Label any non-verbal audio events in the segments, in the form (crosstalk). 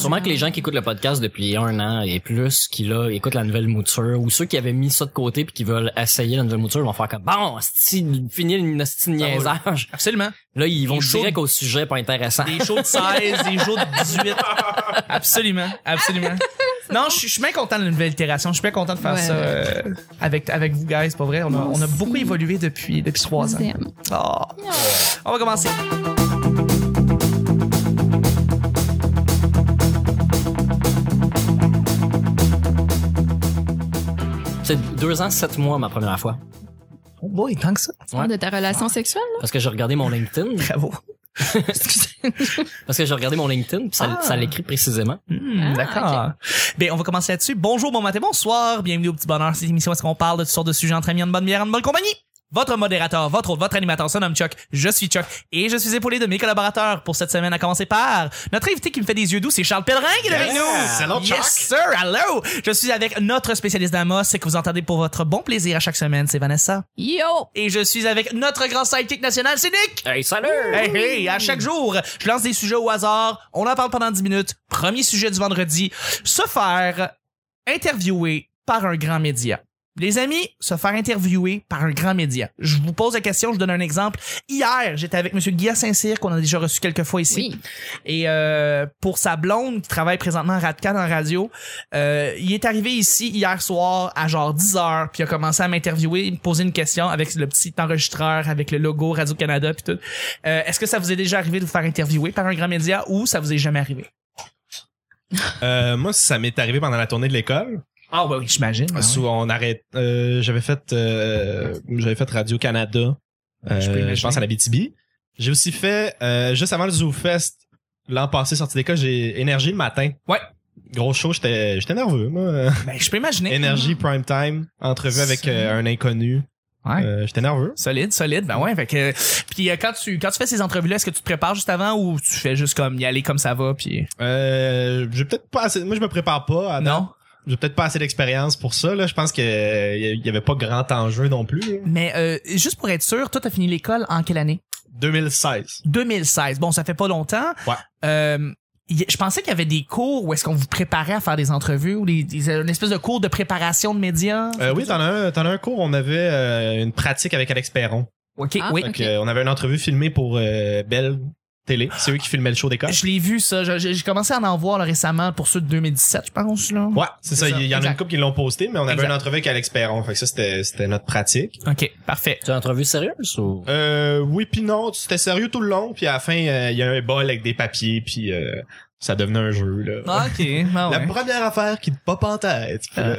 Sûrement que les gens qui écoutent le podcast depuis un an et plus, qui là écoutent la nouvelle mouture, ou ceux qui avaient mis ça de côté puis qui veulent essayer la nouvelle mouture, vont faire comme bon, si finir une hostie de niaisage. Absolument. Là, ils vont direct au sujet pas intéressant. Des shows de 16, des shows de 18. (laughs) Absolument, absolument. Non, je suis- bien content de la nouvelle itération. Je suis bien content de faire Ouais. ça euh, avec, avec vous, guys. Pas vrai? On a, on a beaucoup évolué depuis, depuis trois ans. Oh. On va commencer. C'est deux ans, sept mois ma première fois. Oh boy, tant que ça. Ouais. De ta relation sexuelle, là? Parce que j'ai regardé mon LinkedIn. Bravo. (laughs) Parce que j'ai regardé mon LinkedIn puis ça, Ah. ça l'écrit précisément. Hmm, Ah, D'accord. Bien, on va commencer là-dessus. Bonjour, bon matin, bonsoir. Bienvenue au Petit Bonheur. C'est l'émission où est-ce qu'on parle de toutes sortes de sujets entre amis, en bonne bière, en bonne compagnie. Votre modérateur, votre hôte, votre animateur, son nom Chuck. Je suis Chuck et je suis épaulé de mes collaborateurs pour cette semaine à commencer par notre invité qui me fait des yeux doux, c'est Charles Pellerin qui est avec nous. Hello, Chuck. Yes, sir. Hello. Je suis avec notre spécialiste d'Amos que vous entendez pour votre bon plaisir à chaque semaine, c'est Vanessa. Yo! Et je suis avec notre grand sidekick national, c'est Nick. Hey, salut! Hey, hey, à chaque jour, je lance des sujets au hasard, on en parle pendant 10 minutes. Premier sujet du vendredi, se faire interviewer par un grand média. Les amis, se faire interviewer par un grand média. Je vous pose la question, je vous donne un exemple. Hier, j'étais avec Monsieur Guillaume Saint-Cyr, qu'on a déjà reçu quelques fois ici. Oui. Et euh, pour sa blonde qui travaille présentement à Radcan en radio, euh, il est arrivé ici hier soir à genre 10 heures, puis il a commencé à m'interviewer, il me posait une question avec le petit enregistreur, avec le logo Radio-Canada puis tout. Euh, Est-ce que ça vous est déjà arrivé de vous faire interviewer par un grand média ou ça vous est jamais arrivé? Euh, moi, ça m'est arrivé pendant la tournée de l'école. Ah bah oui, j'imagine. Ah Sous- on arrête. euh, j'avais fait, euh, j'avais fait Radio Canada. Je peux Euh, imaginer. je pense à la BTB. J'ai aussi fait euh, juste avant le Zoo Fest l'an passé sorti d'école, j'ai énergie le matin. Ouais. Gros show, j'étais j'étais nerveux moi. Ben, je peux imaginer. énergie prime time, entrevue avec euh, un inconnu. Ouais. Euh, j'étais nerveux. Solide, solide. Ben ouais, fait que puis euh, quand tu quand tu fais ces entrevues là, est-ce que tu te prépares juste avant ou tu fais juste comme y aller comme ça va puis Euh, j'ai peut-être pas assez, moi je me prépare pas. à date. non? J'ai peut-être pas assez d'expérience pour ça là. Je pense que euh, y avait pas grand enjeu non plus. là. Mais euh, juste pour être sûr, toi t'as fini l'école en quelle année? 2016. 2016. Bon, ça fait pas longtemps. Ouais. Euh, je pensais qu'il y avait des cours où est-ce qu'on vous préparait à faire des entrevues ou des, des- une espèce de cours de préparation de médias. Euh, oui, t'en as un, t'en as un cours. On avait euh, une pratique avec Alex Perron. Ok, Ah, oui. Donc, euh, on avait une entrevue filmée pour euh, Belle Télé. C'est eux qui filmaient le show d'école. Je l'ai vu ça. J'ai commencé à en voir là, récemment pour ceux de 2017, je pense là. Ouais, c'est ça. C'est ça, Il y en a exact. une couple qui l'ont posté, mais on avait Exact. une entrevue avec Alex Perron. Fait que ça, c'était, notre pratique. Ok, parfait. Tu as une entrevue sérieuse ou? Euh, oui puis non. C'était sérieux tout le long. Puis à la fin, euh, il y a un bol avec des papiers. Puis euh, ça devenait un jeu. Là. Ah, Ok, ben La première affaire qui te pop en tête. Euh,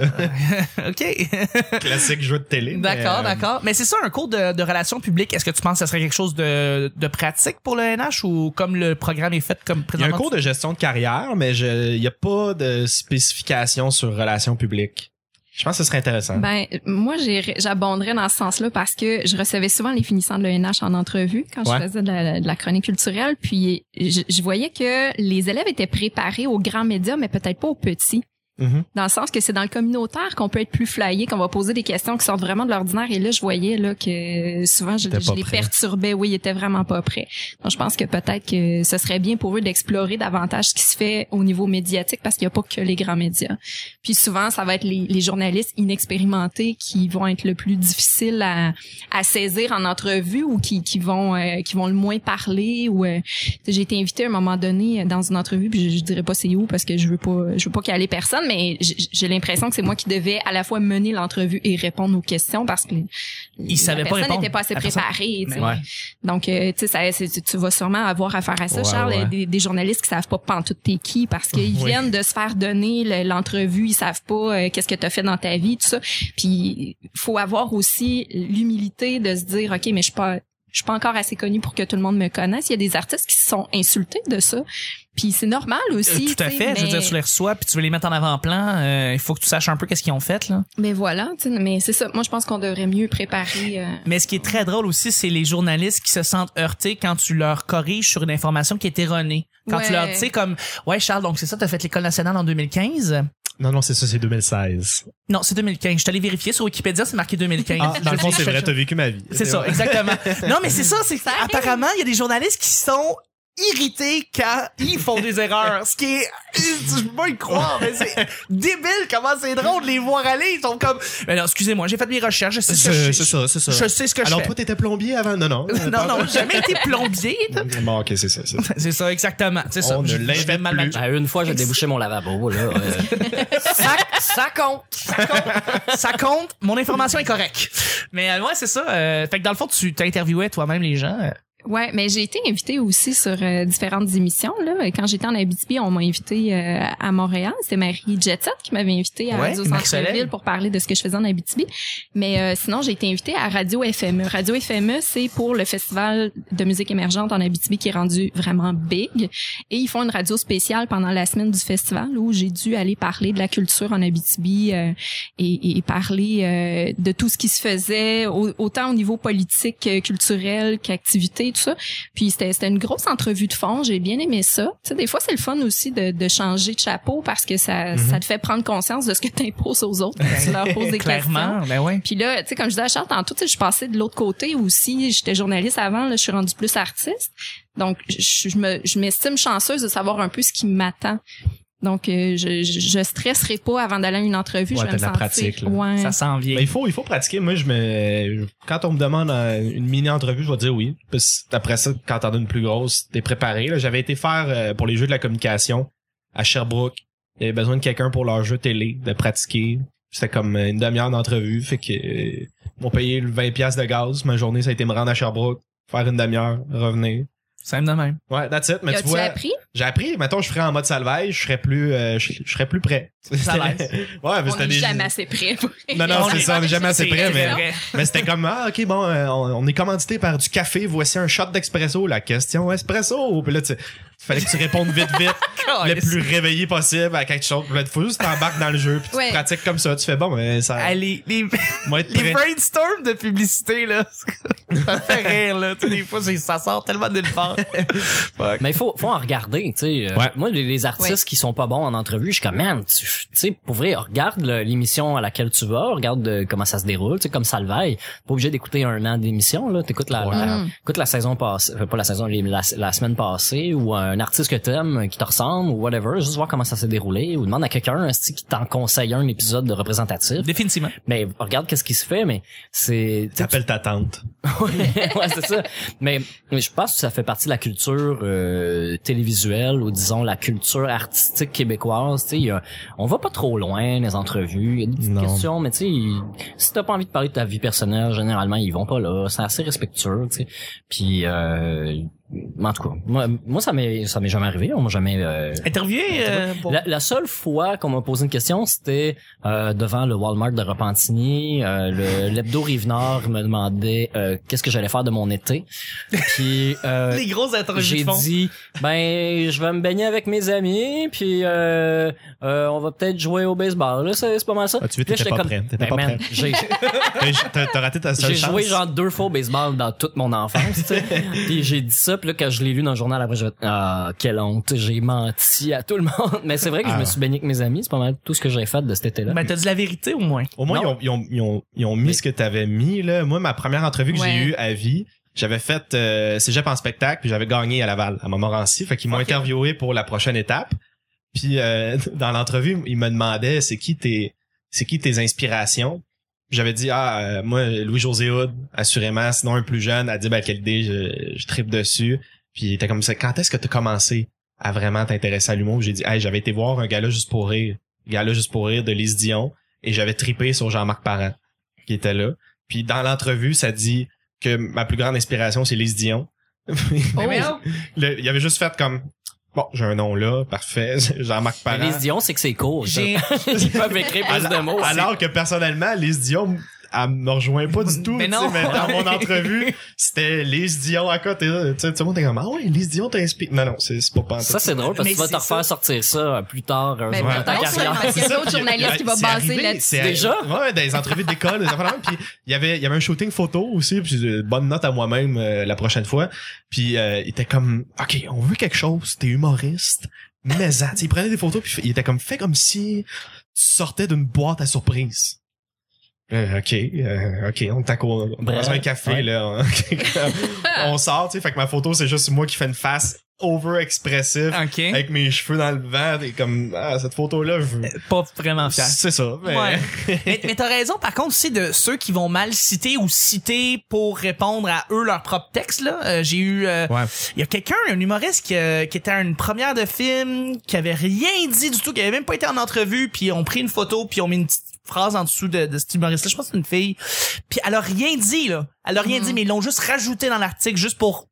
là, (laughs) ok. classique jeu de télé. D'accord, euh, d'accord. Mais c'est ça, un cours de, de relations publiques. Est-ce que tu penses que ça serait quelque chose de, de pratique pour le NH ou comme le programme est fait comme Il y a un présentement? cours de gestion de carrière, mais il y a pas de spécification sur relations publiques. Je pense que ce serait intéressant. Ben, moi, j'abonderais dans ce sens-là parce que je recevais souvent les finissants de l'ENH en entrevue quand Ouais. je faisais de la, de la chronique culturelle. Puis, je, je voyais que les élèves étaient préparés aux grands médias, mais peut-être pas aux petits. Mhm. Dans le sens que c'est dans le communautaire qu'on peut être plus flyé, qu'on va poser des questions qui sortent vraiment de l'ordinaire. Et là, je voyais là que souvent, je, les prêt. perturbais. Oui, ils étaient vraiment pas prêts. Donc, je pense que peut-être que ce serait bien pour eux d'explorer davantage ce qui se fait au niveau médiatique parce qu'il n'y a pas que les grands médias. Puis souvent, ça va être les, les journalistes inexpérimentés qui vont être le plus difficiles à, à saisir en entrevue ou qui, qui vont euh, qui vont le moins parler. Ou euh, j'ai été invitée à un moment donné dans une entrevue, puis je, je dirais pas c'est où parce que je veux pas je veux pas caler personne, mais j'ai l'impression que c'est moi qui devais à la fois mener l'entrevue et répondre aux questions parce que la pas personne n'était pas assez préparée. Ouais. Donc, euh, tu sais, tu- vas sûrement avoir affaire à ça, Ouais, Charles, ouais. Des, des journalistes qui savent pas pantoute t'es qui parce qu'ils (laughs) Oui. viennent de se faire donner le- l'entrevue, ils savent pas euh, qu'est-ce que tu as fait dans ta vie, tout ça. Puis, faut avoir aussi l'humilité de se dire, OK, mais je suis pas je suis pas encore assez connue pour que tout le monde me connaisse. Il y a des artistes qui se sont insultés de ça. Puis c'est normal Euh, aussi. tout à fait. Je veux dire, tu les reçois puis tu veux les mettre en avant-plan. euh, il faut que tu saches un peu qu'est-ce qu'ils ont fait là. Mais voilà, mais c'est ça. Moi, je pense qu'on devrait mieux préparer. euh, Mais ce qui est très drôle aussi, c'est les journalistes qui se sentent heurtés quand tu leur corriges sur une information qui est erronée. Quand tu leur dis comme, ouais Charles, donc c'est ça, t'as fait l'école nationale en 2015. Non, non, c'est ça, c'est 2016. Non, c'est 2015. Je t'allais vérifier sur Wikipédia, c'est marqué 2015. Ah, dans le fond, c'est vrai, t'as vécu ma vie. C'est ça, (laughs) exactement. non, mais c'est ça, c'est apparemment, il y a des journalistes qui sont irrité quand ils font des (laughs) erreurs. Ce qui est, je peux pas y croire, mais c'est débile comment c'est drôle de les voir aller. Ils sont comme, mais non, excusez-moi, j'ai fait mes recherches, je sais ce que je, C'est ça, c'est ça. je sais ce que Alors je toi, fais. t'étais plombier avant? Non, non. (laughs) non, non, j'ai jamais été plombier. (laughs) Bon, ok, c'est ça. c'est ça. C'est ça, exactement. C'est ça. Je- je fais mal plus. Ben, une fois, j'ai débouché mon lavabo, là. euh, ça, ça compte. ça compte, mon information est correcte. Mais euh, ouais, c'est ça. euh, fait que dans le fond, tu t'interviewais toi-même les gens. Ouais, mais j'ai été invitée aussi sur euh, différentes émissions là. Quand j'étais en Abitibi, on m'a invitée euh, à Montréal. C'est Marie Jetset qui m'avait invitée à Ouais, Radio. Centre-Ville pour parler de ce que je faisais en Abitibi. Mais euh, sinon, j'ai été invitée à Radio FME. Radio FME, c'est pour le festival de musique émergente en Abitibi qui est rendu vraiment big. Et ils font une radio spéciale pendant la semaine du festival où j'ai dû aller parler de la culture en Abitibi euh, et, et parler euh, de tout ce qui se faisait, au- autant au niveau politique, euh, culturel qu'activité, tout ça. Puis c'était c'était une grosse entrevue de fond. J'ai bien aimé ça. Tu sais, des fois, c'est le fun aussi de, de changer de chapeau parce que ça, ça te fait prendre conscience de ce que (laughs) tu imposes aux autres quand tu leur poses des (laughs) questions. Clairement, ben ouais. Puis là, tu sais, comme je disais à Charles tantôt, tu sais, je suis passée de l'autre côté aussi. J'étais journaliste avant, là, je suis rendue plus artiste. Donc, je, je me, je m'estime chanceuse de savoir un peu ce qui m'attend. Donc, euh, je, je, je stresserai pas avant d'aller à une entrevue. Ouais, je vais me de la sentir. pratique, là. Ouais. Ça s'en vient. Mais il faut, il faut pratiquer. Moi, je me, quand on me demande euh, une mini entrevue, je vais dire oui. Puis après ça, quand t'en as une plus grosse, t'es préparé. là. J'avais été faire euh, pour les jeux de la communication à Sherbrooke. Il y avait besoin de quelqu'un pour leur jeu télé, de pratiquer. C'était comme une demi-heure d'entrevue. Fait que euh, ils m'ont payé le 20 pièces de gaz. Ma journée, ça a été me rendre à Sherbrooke, faire une demi-heure, revenir. Simple de même. Ouais, that's it. Mais tu vois, appris? j'ai appris. Mettons, je ferais en mode salvage, je serais plus, euh, je, je serais plus prêt. (laughs) L'aise. ouais, mais On c'était est des. jamais assez prêt. pour- Non, non, c'est ça, on est jamais assez prêt, mais. Mais c'était comme ah ok bon euh, on, on est commandité par du café voici un shot d'expresso la question espresso puis là tu fallait que tu répondes vite vite (laughs) le plus réveillé possible à quelque chose là faut juste t'embarques dans le jeu puis tu Ouais. pratiques comme ça tu fais bon mais ça Ah, les, les, (laughs) brainstorms de publicité, là, (laughs) ça fait rire, là. Tu sais, des fois, c'est- ça sort tellement de part. Fuck. Mais il faut, faut en regarder, tu sais. Euh, Ouais. Moi, les, les artistes qui sont pas bons en entrevue, je suis comme, man, tu tu sais, pour vrai, regarde l'émission à laquelle tu vas, regarde euh, comment ça se déroule, tu sais, comme Salvaille. Pas obligé d'écouter un an d'émission, là. T'écoutes la, Ouais. la- Mm. écoute la saison passée, euh, pas la saison, la, la semaine passée, ou un artiste que t'aimes, qui te ressemble, ou whatever, juste voir comment ça s'est déroulé, ou demande à quelqu'un, qui t'en conseille un épisode de représentatif? Définitivement. Mais regarde qu'est-ce qui se fait, mais c'est, t'appelles ta tante (laughs) ouais, ouais, c'est ça. Mais, mais je pense que ça fait partie de la culture euh, télévisuelle ou disons la culture artistique québécoise. Tu sais, il y a- on va pas trop loin les entrevues. Il y a des petites Non. questions, mais tu sais, si t'as pas envie de parler de ta vie personnelle, généralement ils vont pas là. C'est assez respectueux. Tu sais. Puis, euh, en tout cas, moi, moi ça m'est ça m'est jamais arrivé. On m'a jamais. euh, Interviewé, euh, pour- la, la seule fois qu'on m'a posé une question, c'était euh, devant le Walmart de Repentigny. Euh, le l'hebdo Rive-Nord me demandait euh, qu'est-ce que j'allais faire de mon été. Puis euh, (laughs) les grosses interviews j'ai dit ben je vais me baigner avec mes amis puis euh, euh, on va peut-être jouer au baseball là c'est c'est pas mal ça Ah, tu là, t'étais j'étais pas prêt. T'étais ben, pas prêt. j'ai (laughs) (laughs) t'as raté ta seule j'ai joué genre deux fois au baseball dans toute mon enfance, tu sais. Puis j'ai dit ça, puis là quand je l'ai lu dans le journal après, j'ai fait ah quelle honte, j'ai menti à tout le monde. (laughs) Mais c'est vrai que je Ah. me suis baigné avec mes amis, c'est pas mal tout ce que j'ai fait de cet été-là. Ben, t'as dit la vérité, au moins. Au moins, ils ont, ils, ont, ils, ont, ils ont mis Mais- ce que t'avais mis, là. Moi, ma première entrevue que Ouais. j'ai eue à vie, j'avais fait euh, Cégep en spectacle, puis j'avais gagné à Laval, à Montmorency. Fait qu'ils m'ont interviewé pour la prochaine étape. Puis euh, (laughs) dans l'entrevue, ils me demandaient c'est qui tes c'est qui tes inspirations? J'avais dit ah euh, moi Louis-José Hood, assurément, sinon un plus jeune, a dit ben quelle idée, je, je tripe dessus. Puis il était comme ça, quand est-ce que t'as commencé à vraiment t'intéresser à l'humour? J'ai dit hey, j'avais été voir un gars-là juste pour rire. Gars-là juste pour rire de Lise Dion et j'avais tripé sur Jean-Marc Parent qui était là. Puis dans l'entrevue, ça dit que ma plus grande inspiration c'est Lise Dion. (laughs) Oh. Le- il avait juste fait comme bon, j'ai un nom là, parfait, (laughs) Jean-Marc Mais Parent. les Dion, c'est que c'est court. ça. J'ai, (laughs) Ils peuvent écrire plus de mots. Alors que personnellement, Lise Dion, elle me rejoint pas du tout. Mais non. mais dans mon entrevue, c'était Lise Dion à côté. Tu sais, tout le monde était comme, ah ouais, Lise Dion t'inspire. Non, non, c'est pas pantoute. Ça, c'est drôle parce Mais que tu vas te refaire sortir ça euh, plus tard Ben, dans ta c'est carrière. parce qu'il y a d'autres (laughs) journalistes qui vont c'est baser là-dessus. c'est- Déjà? Ouais, dans les entrevues d'école, des affaires. Puis il y avait, il y avait un shooting photo aussi, puis bonne note à moi-même euh, la prochaine fois. Puis euh, il était comme, ok, on veut quelque chose, t'es humoriste, mais il prenait des photos, puis il était comme, fait comme si tu sortais d'une boîte à surprise. Euh, ok, euh, ok, on t'a on prend un café ouais. là, on, (laughs) on sort, tu sais, fait que ma photo c'est juste moi qui fais une face over-expressif OK. avec mes cheveux dans le vent et comme ah, cette photo là je Pas vraiment fier. c'est ça mais Ouais. (laughs) mais mais t'as raison, par contre, aussi de ceux qui vont mal citer ou citer pour répondre à eux leur propre texte, là. Euh, j'ai eu, euh, Ouais. il y a quelqu'un, un humoriste qui, euh, qui était à une première de film, qui avait rien dit du tout, qui avait même pas été en entrevue, puis on pris une photo, puis on mis une petite phrase en dessous de, de cet humoriste-là. Je pense que c'est une fille. Puis elle a rien dit, là. Elle a rien Mhm. dit, mais ils l'ont juste rajouté dans l'article juste pour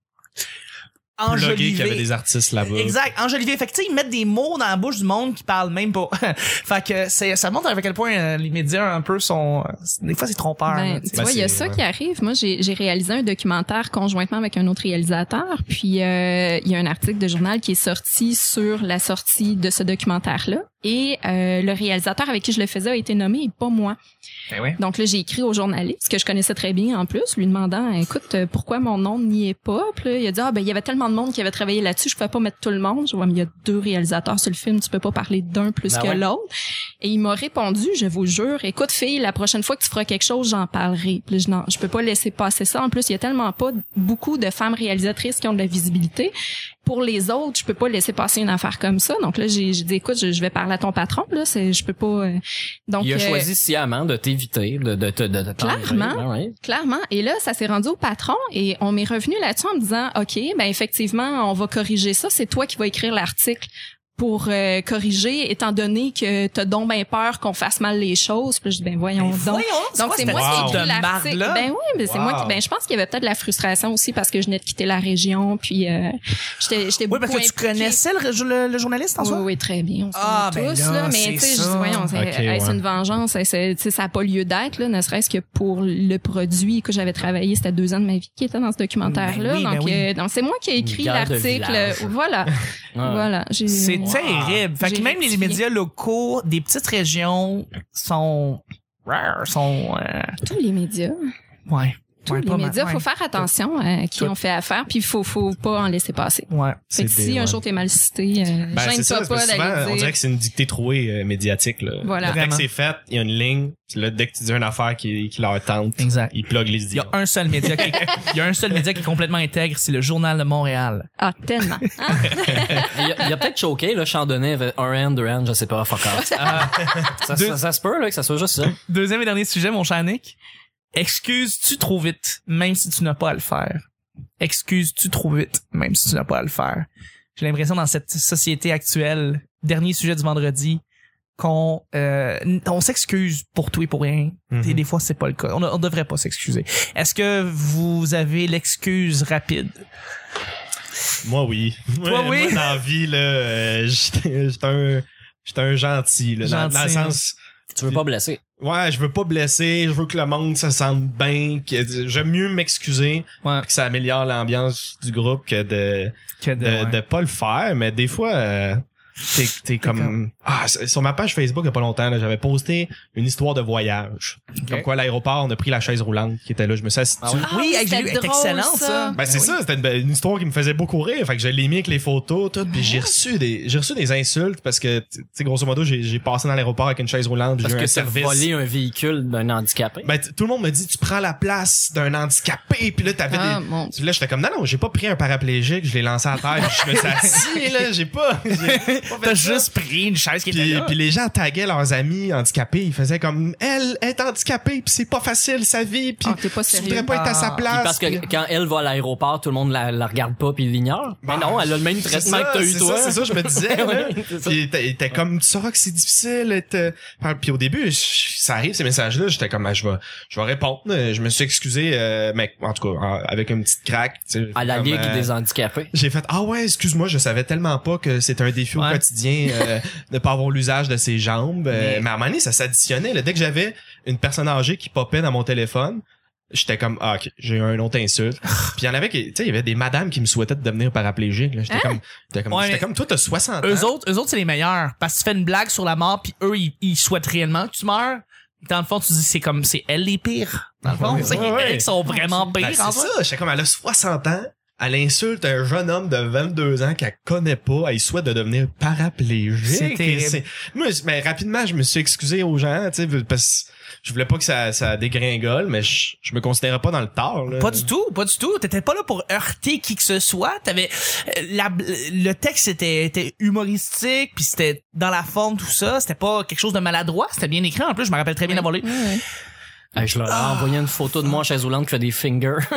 Bloguer qu'il y enjoliver. avait des artistes là-bas Exact, enjoliver. Fait que, tu sais, ils mettent des mots dans la bouche du monde qui parle même pas. (laughs) fait que c'est, ça montre à quel point euh, les médias un peu sont, euh, des fois c'est trompeur. Ben, là, tu vois, il y a ça ouais. qui arrive. Moi, j'ai j'ai réalisé un documentaire conjointement avec un autre réalisateur. Puis, euh, il y a un article de journal qui est sorti sur la sortie de ce documentaire-là. Et euh, le réalisateur avec qui je le faisais a été nommé et pas moi. Ben. Donc là, j'ai écrit au journaliste, que je connaissais très bien en plus, lui demandant, écoute, euh, pourquoi mon nom n'y est pas? Puis là, il a dit, ah ben, il y avait tellement de monde qui avait travaillé là-dessus, je pouvais pas mettre tout le monde. Je vois, mais il y a deux réalisateurs sur le film, tu peux pas parler d'un plus Ben que ouais. l'autre. Et il m'a répondu, je vous jure, écoute, fille, la prochaine fois que tu feras quelque chose, j'en parlerai. Puis là, je, non, je peux pas laisser passer ça. En plus, il y a tellement pas beaucoup de femmes réalisatrices qui ont de la visibilité. Pour les autres, je peux pas laisser passer une affaire comme ça. Donc là, j'ai dit, écoute, je, je vais parler à ton patron. Là, c'est, je peux pas. euh, Donc il a euh, choisi sciemment de t'éviter, de, de, de. Clairement. Ben ouais. Clairement. Et là, ça s'est rendu au patron et on m'est revenu là-dessus en me disant, OK, ben effectivement, on va corriger ça. C'est toi qui vas écrire l'article pour euh, corriger, étant donné que t'as donc bien peur qu'on fasse mal les choses. Puis je dis, ben voyons Ben, donc. voyons, Donc c'est moi qui ai l'article. Ben oui, mais c'est moi qui. Ben je pense qu'il y avait peut-être de la frustration aussi parce que je venais de quitter la région, puis euh, j'étais j'étais Oui, parce que tu connaissais le, le, le journaliste en Oui, soi? oui, très bien. On se Ah, ben tous, là, là, c'est mais tu sais, je ça. dis, voyons, c'est ouais. une vengeance? Est-ce- tu sais, ça n'a pas lieu d'être, là, ne serait-ce que pour le produit que j'avais travaillé. C'était deux ans de ma vie qui était dans ce documentaire-là. Ben oui, ben donc, oui. euh, donc, c'est moi qui ai écrit l'article. Voilà. Ouais. Voilà. C'est Wow. terrible. Fait que même les médias locaux des petites régions sont rares, sont euh, Tous les médias. ouais. Ouais, les médias, ouais. faut faire attention à qui Tout. on fait affaire, puis faut, faut pas en laisser passer. Ouais. Fait que si un jour t'es mal cité, euh, Ben, gêne ça, pas souvent, on dirait que c'est une dictée trouée euh, médiatique. Là. Voilà. Dès que c'est fait, il y a une ligne. Là, dès que tu dis une affaire qui, qui leur tente, Exact. ils pluguent les Il y idiots. a un seul média qui il y a un seul média qui est complètement intègre, c'est le Journal de Montréal. Ah, tellement. Hein? (laughs) Il a, il a peut-être choqué, là, Chandonnet avait un hand, deux je sais pas, fuck off. Ah. ça, Deux- ça, ça se peut, là, que ça soit juste ça. Deuxième et dernier sujet, mon cher Nick. Excuses-tu trop vite, même si tu n'as pas à le faire? Excuses-tu trop vite, même si tu n'as pas à le faire? J'ai l'impression dans cette société actuelle, dernier sujet du vendredi, qu'on euh, on s'excuse pour tout et pour rien. Mhm. Et des fois, c'est pas le cas. On, ne- on devrait pas s'excuser. Est-ce que vous avez l'excuse rapide? Moi, oui. Toi, Moi, oui? Moi, dans la vie, là, euh, j'étais j'étais un, j'étais un gentil, là, dans, dans le Gentil, sens... Tu veux pas blesser. Ouais, je veux pas blesser, je veux que le monde se sente bien, que j'aime mieux m'excuser, Ouais. que ça améliore l'ambiance du groupe que de Que de- de, ouais. de pas le faire, mais des fois euh, t'es t'es comme ah sur ma page Facebook il y a pas longtemps là, j'avais posté une histoire de voyage. Comme quoi à l'aéroport on a pris la chaise roulante qui était là, je me suis assis Ah ouais? Oui, Ah, j'ai lu, elle est excellente, ça. Ben c'est oui. ça, c'était une, histoire qui me faisait beaucoup rire, fait que je l'ai mis avec les photos tout, puis j'ai reçu des j'ai reçu des insultes parce que tu sais grosso modo j'ai j'ai passé dans l'aéroport avec une chaise roulante, j'ai eu que un c'est service. volé un véhicule d'un handicapé. Ben tout le monde me dit tu prends la place d'un handicapé, puis là t'avais Ah, des mon là, j'étais comme, non, non, j'ai pas pris un paraplégique, je l'ai lancé à terre, je me suis (laughs) assis, là, j'ai pas, j'ai T'as juste pris une chaise qui était Puis, là. puis les gens taguaient leurs amis handicapés, ils faisaient comme, elle est handicapée, puis c'est pas facile sa vie, puis Ah, tu sérieux. voudrais pas être à sa Ah. Puis place. parce que puis- quand elle va à l'aéroport, tout le monde la, la regarde pas puis l'ignore. Mais non, elle a le même traitement ça, que t'as eu c'est toi. ça, c'est ça, je me disais. (laughs) Puis t'es comme, tu sauras que c'est difficile. être, euh, Puis au début, ça arrive ces messages-là, j'étais comme, ah, je vais, je vais répondre. Je me suis excusé, euh, mais en tout cas, avec une petite craque. tu sais, À la comme, Ligue euh, des handicapés. J'ai fait ah ouais excuse-moi je savais tellement pas que c'était un défi au Ouais. Quotidien euh, de pas avoir l'usage de ses jambes Euh, Mais- mais... à un moment donné ça s'additionnait là. dès que j'avais une personne âgée qui popait dans mon téléphone j'étais comme ah ok j'ai eu un autre insulte (laughs) puis il y en avait qui tu sais il y avait des madames qui me souhaitaient de devenir paraplégique là j'étais Hein? comme j'étais comme Ouais, comme toi t'as 60 ans Eux autres, eux autres, c'est les meilleurs. Parce que tu fais une blague sur la mort, puis eux, ils, ils souhaitent réellement que tu meurs. Dans le fond, tu dis, c'est comme, c'est elle les pires. Dans le fond, Ouais, c'est ouais, ouais. elles qui sont vraiment Ben, pires, c'est en ça j'étais comme elle a 60 ans elle insulte un jeune homme de 22 ans qu'elle connaît pas, elle souhaite de devenir paraplégique. C'est Moi, mais rapidement, je me suis excusé aux gens, tu sais, parce que je voulais pas que ça, ça dégringole, mais je, je me considérais pas dans le tort. Là. Pas du tout, pas du tout. T'étais pas là pour heurter qui que ce soit. T'avais euh, la, le texte était, était humoristique, puis c'était dans la forme tout ça. C'était pas quelque chose de maladroit. C'était bien écrit en plus. Je me rappelle très bien d'avoir lu. Hey, je leur ai envoyé une photo de moi en chaise roulante qui fait des fingers. (laughs)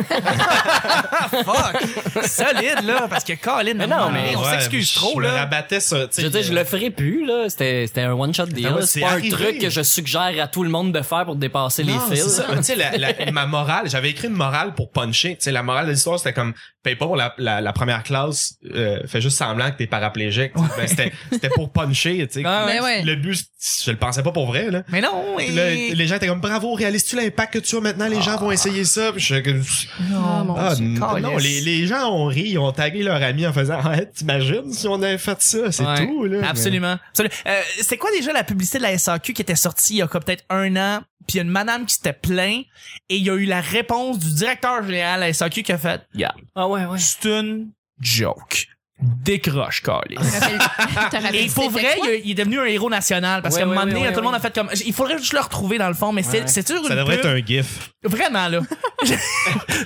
Fuck, solide là, parce que Colin, Mais non, mais on Ouais, s'excuse je trop là. rabattais sur, tu sais, je veux dire, je le ferai plus, là. C'était, c'était un one-shot deal. Ah ouais, c'est pas un truc que je suggère à tout le monde de faire pour dépasser Non, les fils. ça. Tu sais, la, la- ma morale, j'avais écrit une morale pour puncher. Tu sais, la morale de l'histoire, c'était comme, paye pas pour la, la, la première classe, euh, fais juste semblant que t'es paraplégique. Ben, c'était, c'était pour puncher, tu sais. Ah ouais. Ouais. Le but, je le pensais pas pour vrai, là. Mais non, là, les gens étaient comme, bravo, réalises-tu l'impact que tu as maintenant? Les gens vont essayer ça. Puis je suis comme, Ah, mon ah, Dieu. non, non, les, les gens ont ri, ils ont tagué leur ami en faisant, ah, t'imagines si on avait fait ça? C'est Ouais, tout, là. Absolument. Absolument. Euh, c'est quoi déjà la publicité de la SAQ qui était sortie il y a peut-être un an? Puis il y a une madame qui s'était plaint et il y a eu la réponse du directeur général de la SAQ qui a fait Yeah, Ah ouais, ouais. c'est une joke. Décroche, (laughs) rappelles- Et pour vrai, il, est devenu un héros national parce Ouais, qu'à un moment ouais, donné, ouais, tout le monde ouais. a fait comme. Il faudrait juste le retrouver dans le fond, mais c'est Ouais. c'est toujours Ça une devrait pub. être un gif. Vraiment, là. (laughs)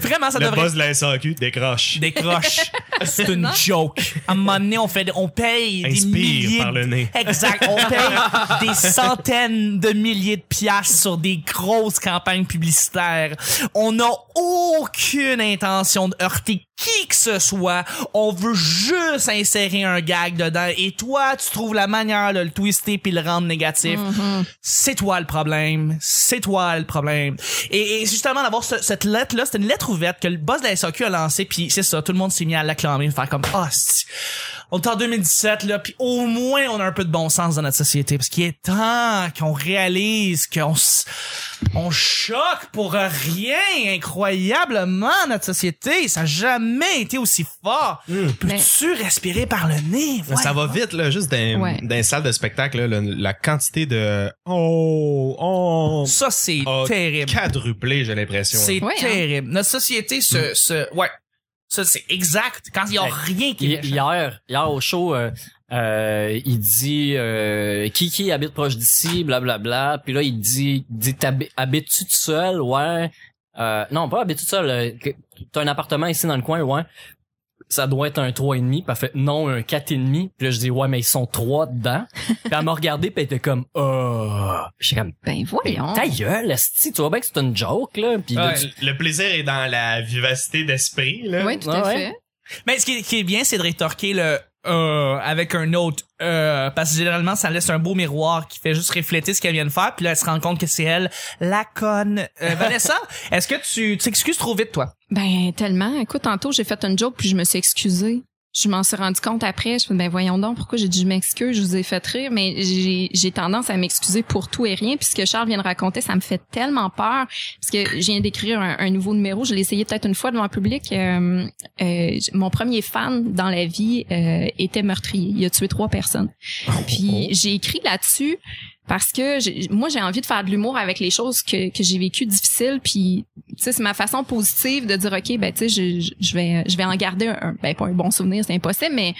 Vraiment, ça le devrait boss de la SAQ décroche. décroche. (laughs) C'est une joke. À un moment donné, on fait, on paye des milliers. Inspire par le nez. Exact. On paye des centaines de milliers de piastres sur des grosses campagnes publicitaires. On n'a aucune intention de heurter qui que ce soit. On veut juste insérer un gag dedans. Et toi, tu trouves la manière de le twister puis le rendre négatif. C'est toi le problème. C'est toi le problème. Et, et justement, d'avoir ce- cette lettre-là, c'était une lettre ouverte que le boss de la SAQ a lancée, puis c'est ça, tout le monde s'est mis à l'acclamer, faire comme, ah, c'est- on est en 2017, là, puis au moins, on a un peu de bon sens dans notre société, parce qu'il est temps qu'on réalise qu'on on choque pour rien incroyablement notre société. Ça n'a jamais été aussi fort. Peux-tu respirer par le nez? Mais Ça va vite, là, juste dans, Ouais. dans les salles de spectacle, là, la quantité de oh, oh, Ça, c'est terrible. quadruplé, j'ai l'impression. C'est Ouais, hein. terrible. Notre société se, se, ouais. Ça, c'est exact. Quand il y a rien qui est Hier, hier au show, euh, euh, il dit euh, qui qui habite proche d'ici, blablabla. Puis là, il dit, dit habites-tu tout seul, ouais. Euh, non, pas habites-tu tout seul. euh, T'as un appartement ici dans le coin, ouais. Ça doit être un trois et demi. Puis elle fait non, un quatre et demi. Puis là, je dis ouais, mais ils sont trois dedans. puis elle m'a regardé, puis elle était comme oh. J'étais comme Ben voyons. ta gueule, esti, tu vois bien que c'est une joke là. Puis là, Ouais. tu- Le plaisir est dans la vivacité d'esprit, là. Oui, tout à ouais. fait. Mais ce qui est, qui est bien, c'est de rétorquer le euh avec un autre euh parce que généralement ça laisse un beau miroir qui fait juste refléter ce qu'elle vient de faire puis là elle se rend compte que c'est elle la conne. Euh, Vanessa, (laughs) est-ce que tu tu t'excuses trop vite toi? Ben tellement. Écoute, tantôt j'ai fait une joke puis je me suis excusée. Je m'en suis rendu compte après. Je fais ben voyons donc pourquoi j'ai dit je m'excuse, je vous ai fait rire, mais j'ai j'ai tendance à m'excuser pour tout et rien. Puis ce que Charles vient de raconter, ça me fait tellement peur parce que je viens d'écrire un, un nouveau numéro. Je l'ai essayé peut-être une fois devant le public. Euh, euh, mon premier fan dans la vie euh, était meurtrier. Il a tué trois personnes. Puis j'ai écrit là-dessus parce que moi j'ai envie de faire de l'humour avec les choses que, que j'ai vécues difficiles puis tu sais c'est ma façon positive de dire ok ben tu sais je, je- vais je vais en garder un, ben pas un bon souvenir c'est impossible mais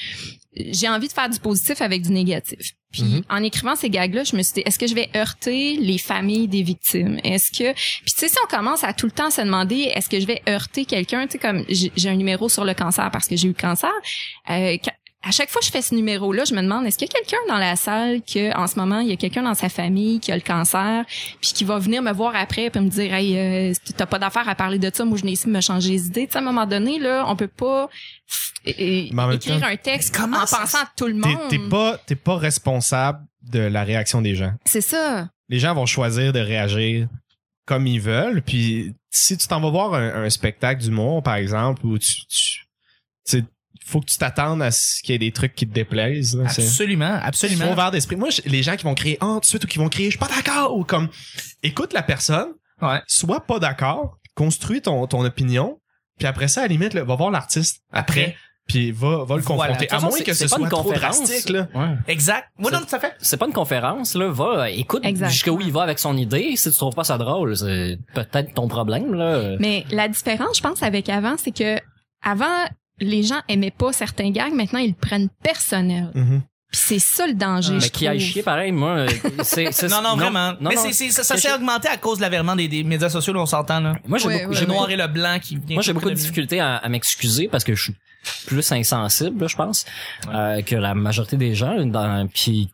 j'ai envie de faire du positif avec du négatif. Puis Mhm. en écrivant ces gags là, je me suis dit est-ce que je vais heurter les familles des victimes? Est-ce que puis tu sais si on commence à tout le temps se demander est-ce que je vais heurter quelqu'un, tu sais comme j'ai un numéro sur le cancer parce que j'ai eu le cancer, euh, à chaque fois que je fais ce numéro-là, je me demande est-ce qu'il y a quelqu'un dans la salle que en ce moment il y a quelqu'un dans sa famille qui a le cancer, puis qui va venir me voir après puis me dire hey euh, t'as pas d'affaire à parler de ça, moi je n'ai ici de me changer les idées. À un moment donné là, on peut pas écrire temps, un texte en ça pensant à tout le monde. t'es pas, t'es pas responsable de la réaction des gens. C'est ça. Les gens vont choisir de réagir comme ils veulent. Puis si tu t'en vas voir un, un spectacle d'humour, par exemple, où tu, tu, faut que tu t'attendes à ce qu'il y ait des trucs qui te déplaisent. là. Absolument, Faut absolument. ouvert d'esprit. Moi, je- les gens qui vont crier ah tout de suite ou qui vont crier je suis pas d'accord ou comme écoute la personne, Ouais. sois pas d'accord, construis ton, ton opinion, puis après ça à la limite là, va voir l'artiste après, Après. puis va va le confronter. À moins que c'est ce pas soit une trop conférence. drastique là. Ouais. Exact. Oui, non, tout à fait. c'est pas une conférence là va écoute Exact. jusqu'où il va avec son idée si tu trouves pas ça drôle c'est peut-être ton problème là Mais la différence, je pense, avec avant, c'est que avant, les gens aimaient pas certains gags, maintenant ils le prennent personnel. Mhm. Puis c'est ça le danger, Mais je qui aille chier, pareil, moi, euh, c'est, (laughs) c'est- Non, non, vraiment. non, mais non. c'est, c'est- ça, s'est j'ai- augmenté à cause de l'avènement des, des médias sociaux, là, on s'entend, là. Moi, j'ai Ouais, beaucoup, ouais, j'ai Le noir et le blanc qui vient. Moi, j'ai beaucoup de difficultés à, à m'excuser parce que je suis plus insensible, là, je pense, euh, que la majorité des gens. Dans, puis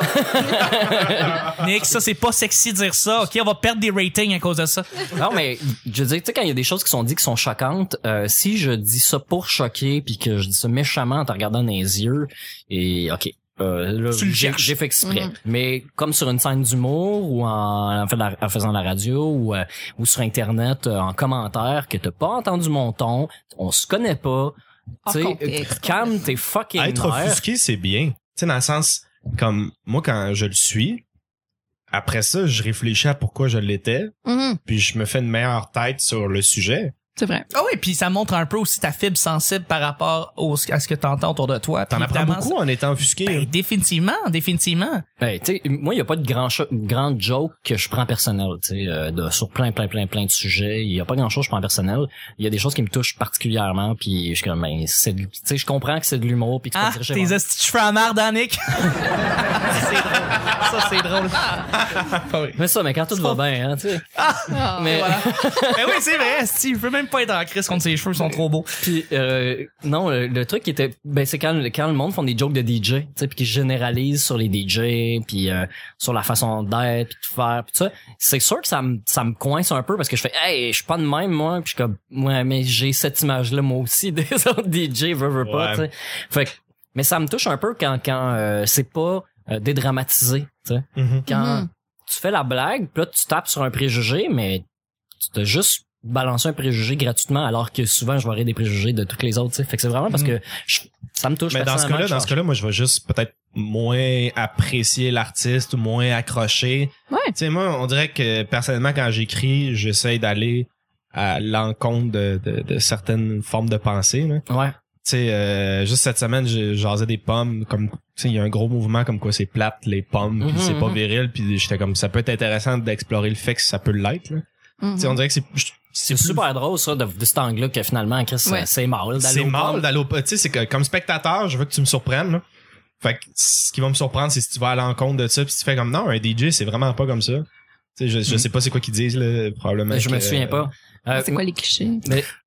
(laughs) Nick, ça, c'est pas sexy de dire ça. OK, on va perdre des ratings à cause de ça. non, mais je veux dire, tu sais, quand il y a des choses qui sont dites qui sont choquantes, euh, si je dis ça pour choquer puis que je dis ça méchamment en te regardant dans les yeux, et ok. Euh, là, Tu le j'ai, fait exprès. Mhm. Mais comme sur une scène d'humour ou en, en, fait en faisant la radio ou, euh, ou sur Internet euh, en commentaire que t'as pas entendu mon ton, on se connaît pas. Tu sais, calme tes fucking Être offusqué, c'est bien. Tu sais, dans le sens, comme, moi, quand je le suis, après ça, je réfléchis à pourquoi je l'étais, Mhm, puis je me fais une meilleure tête sur le sujet. C'est vrai. Ah oui, puis ça montre un peu aussi ta fibre sensible par rapport au, à ce que t'entends autour de toi. T'en apprends beaucoup en étant offusqué. Ben, définitivement, définitivement. Ben, tu sais, moi, il y a pas de grand grande joke que je prends personnel, tu sais, euh, de- sur plein, plein, plein, plein de sujets. Il y a pas grand chose que je prends personnel. Il y a des choses qui me touchent particulièrement, puis je suis comme, ben, c'est, de- tu sais, je comprends que c'est de l'humour, puis que tu Ah, peux dire, tes cheveux à marde, hein, Nick? (laughs) c'est drôle. Ça, c'est drôle. Ah mais ça, mais quand tout va bien, hein, tu sais. Ah, Mais, Voilà. (laughs) Ben oui, c'est vrai, Steve. Je peux même pas être en crise contre ses cheveux, ils sont trop beaux. puis, euh, non, le, le truc qui était, ben, c'est quand, quand le monde font des jokes de DJ, tu sais, puis qu'ils généralisent sur les DJ, puis euh, sur la façon d'être, puis de faire, puis tout ça. C'est sûr que ça me, ça me coince un peu parce que je fais, hey, je suis pas de même, moi, puis je suis comme, ouais, mais j'ai cette image-là, moi aussi, (laughs) des autres DJ, veux, veux pas, Ouais. tu sais. Fait que, mais ça me touche un peu quand, quand euh, c'est pas euh, dédramatisé, tu sais. Mhm. Quand Mhm. tu fais la blague, puis là, tu tapes sur un préjugé, mais tu t'as juste balancé un préjugé gratuitement, alors que souvent, je verrais des préjugés de toutes les autres, tu sais. Fait que c'est vraiment parce que je- ça me touche Mais dans ce cas-là, dans ce cas-là, moi, je vais juste peut-être moins apprécier l'artiste ou moins accrocher. Ouais. Tu sais, moi, on dirait que personnellement, quand j'écris, j'essaie d'aller à l'encontre de, de, de certaines formes de pensée. là. Tu Ouais. sais, euh, juste cette semaine, j'ai jasé des pommes, comme tu sais, il y a un gros mouvement comme quoi c'est plate les pommes, puis Mhm, c'est pas mhm. viril, puis j'étais comme ça peut être intéressant d'explorer le fait que ça peut l'être. Mhm. Sais, on dirait que c'est C'est plus- super drôle, ça, de, de cet angle-là, que finalement, Chris, Ouais. c'est mal d'aller C'est mal d'aller au tu sais c'est que comme spectateur je veux que tu me surprennes là. fait que ce qui va me surprendre c'est si tu vas à l'encontre de ça puis si tu fais comme non un DJ c'est vraiment pas comme ça tu sais je, je Mm. sais pas c'est quoi qu'ils disent là probablement Je me souviens pas. Euh, C'est quoi les clichés?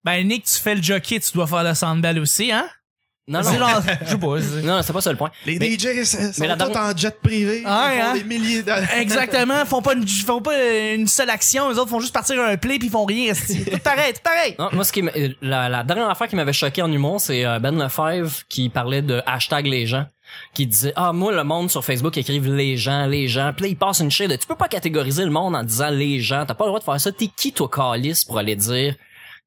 Ben, Nick, tu fais le jockey, tu dois faire le sandbell aussi, hein? Non, C'est non. je sais pas. c'est- Non, c'est pas ça le point. les Mais- DJ c'est- sont mais la tous dernière- en jet privé Ah, ils font hein? des milliers de (laughs) Exactement, ils font pas une, font pas une seule action, les autres font juste partir un play puis ils font rien. esti. Tout pareil, tout pareil? Non, moi, ce qui m'a- euh, la, la dernière affaire qui m'avait choqué en humour, c'est euh, Ben Lefebvre qui parlait de hashtag les gens. Qui disait, ah, moi, le monde sur Facebook écrive les gens, les gens. Puis là, il passe une de, tu peux pas catégoriser le monde en disant les gens. T'as pas le droit de faire ça. T'es qui, toi, calice, pour aller dire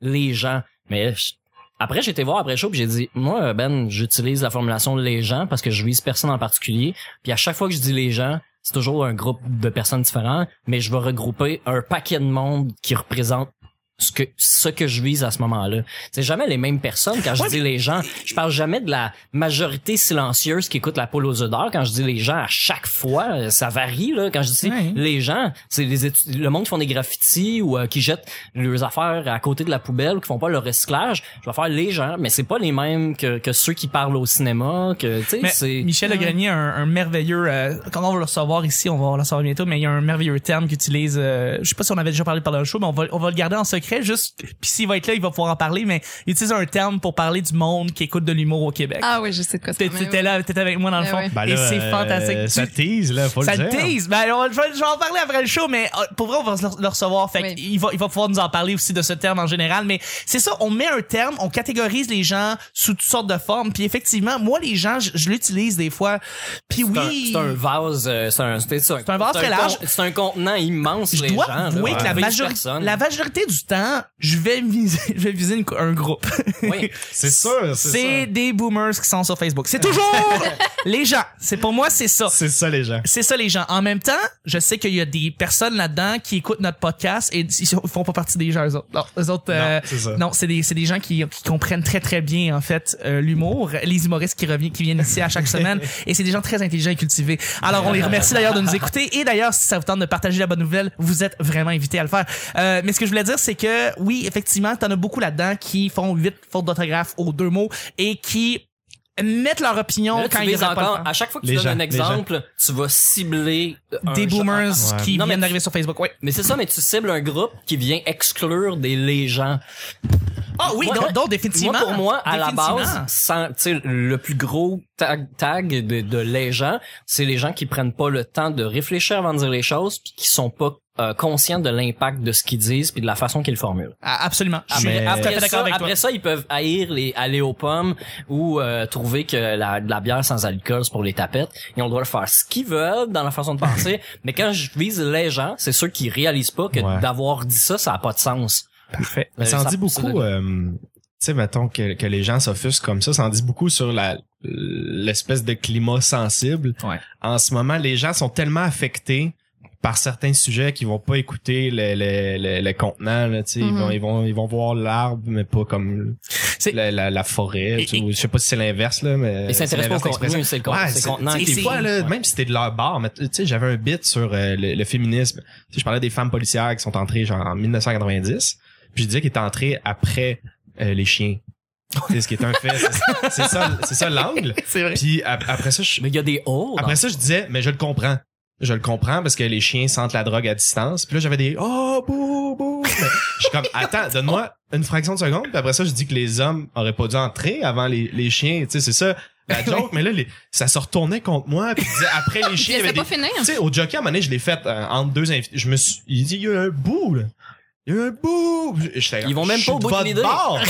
les gens? Mais je- après, été voir après le puis j'ai dit, moi, Ben, j'utilise la formulation les gens parce que je vise personne en particulier. Puis à chaque fois que je dis les gens, c'est toujours un groupe de personnes différents, mais je vais regrouper un paquet de monde qui représente ce que ce que je vise à ce moment-là. C'est jamais les mêmes personnes quand je Ouais, dis les gens. Je parle jamais de la majorité silencieuse qui écoute la poule aux œufs d'or. Quand je dis les gens, à chaque fois, euh, ça varie là. Quand je dis Ouais. les gens, c'est les le monde qui font des graffitis ou euh, qui jettent leurs affaires à côté de la poubelle ou qui font pas le recyclage. Je vais faire les gens, mais c'est pas les mêmes que, que ceux qui parlent au cinéma. Que tu sais, Michel a gagné un, un merveilleux, euh, comment on va le recevoir ici, on va le recevoir bientôt, mais il y a un merveilleux terme qu'il utilise, euh, je sais pas si on avait déjà parlé pendant le show, mais on va, on va le garder en secret, juste, puis s'il va être là, il va pouvoir en parler, mais il utilise un terme pour parler du monde qui écoute de l'humour au Québec. Ah oui, je sais de quoi ça T'étais là, t'étais avec moi dans le Ouais, fond. Ben Et c'est euh, fantastique. ça Tu- tease là faut ça le dire tease. Ben, on- je, vais, je vais en parler après le show, mais euh, pour vrai, on va le, recevoir. Fait Oui. qu'il va, il va pouvoir nous en parler aussi de ce terme en général. Mais c'est ça, on met un terme, on catégorise les gens sous toutes sortes de formes. Puis effectivement, moi, les gens, je, je l'utilise des fois. Puis c'est un- oui. c'est un, vase, euh, c'est un, c'est C'est un vase très large. C'est un contenant immense. je les dois gens, avouer que la, majori- la majorité du temps, je vais viser, (laughs) je vais viser une co- un groupe. Oui. c'est sûr c'est des boomers qui sont sur Facebook. C'est toujours les gens. C'est pour moi, c'est ça. c'est ça les gens C'est ça les gens. En même temps, je sais qu'il y a des personnes là-dedans qui écoutent notre podcast et ils font pas partie des gens eux autres. Non, eux autres, euh, non c'est ça non, c'est des c'est des gens qui, qui comprennent très très bien en fait euh, l'humour, les humoristes qui reviennent qui viennent ici à chaque semaine (laughs) et c'est des gens très intelligents et cultivés. Alors on les remercie d'ailleurs de nous écouter et d'ailleurs si ça vous tente de partager la bonne nouvelle, vous êtes vraiment invités à le faire. Euh, mais ce que je voulais dire c'est que que oui, effectivement, t'en as beaucoup là-dedans qui font huit fautes d'orthographe aux deux mots et qui mettent leur opinion Là, quand ils encore, à chaque fois que tu Les donnes gens, un exemple, tu vas cibler Des boomers Ouais. qui viennent d'arriver sur Facebook. Ouais. Mais c'est ça, mais tu cibles un groupe qui vient exclure des les gens. Ah oui, Moi- donc, donc, définitivement. Moi, pour moi, à la base, sans, le plus gros tag, tag de, de les gens, c'est les gens qui prennent pas le temps de réfléchir avant de dire les choses, puis qui sont pas euh, conscients de l'impact de ce qu'ils disent, puis de la façon qu'ils le formulent. Ah, absolument. Je suis mais- tout à Après d'accord ça, avec toi. après ça, ils peuvent haïr les aller aux pommes ou euh, trouver que la, de la bière sans alcool c'est pour les tapettes. Ils ont le droit de faire ce qu'ils veulent dans la façon de penser. (laughs) mais quand je vise les gens, c'est ceux qui réalisent pas que Ouais. d'avoir dit ça, ça a pas de sens. Parfait. Mais ça en Ça- dit ça- beaucoup, euh, tu sais, mettons que, que les gens s'offusquent comme ça, ça en dit beaucoup sur la l'espèce de climat sensible. Ouais. En ce moment, les gens sont tellement affectés par certains sujets qu'ils vont pas écouter le, le, le, le contenant, là, tu sais, ils Mhm. vont ils vont ils vont voir l'arbre mais pas comme C'est- la, la, la forêt, Et- je sais pas si c'est l'inverse là, mais contenu, l'expression. c'est le con- Ouais, c'est le c'est- contenant. des c'est- fois là, ouais. même si c'était de leur bar, mais tu sais, j'avais un bit sur euh, le, le féminisme. Tu sais, je parlais des femmes policières qui sont entrées genre en 1990, puis je disais qu'elles étaient entrées après euh, les chiens. Tu sais, ce qui est un fait, c'est- c'est ça, c'est ça l'angle. (laughs) C'est vrai. Puis ap- après ça, je, Mais il y a des hauts. après ça, je disais, mais je le comprends. Je le comprends parce que les chiens sentent la drogue à distance. Puis là, j'avais des oh bouh bouh. Je suis comme attends, donne-moi une fraction de seconde. Puis après ça, je dis que les hommes auraient pas dû entrer avant les, les chiens. Tu sais, c'est ça la (laughs) joke. mais là, les- ça se retournait contre moi. Puis après les (laughs) chiens, il y avait des... Tu sais, au jockey, à un moment donné, je l'ai fait euh, entre deux invités. Je me suis, il dit, il y a un bout, là. Il y a un bout. J'étais Ils vont même pas au de bout de votre l'idée. bord.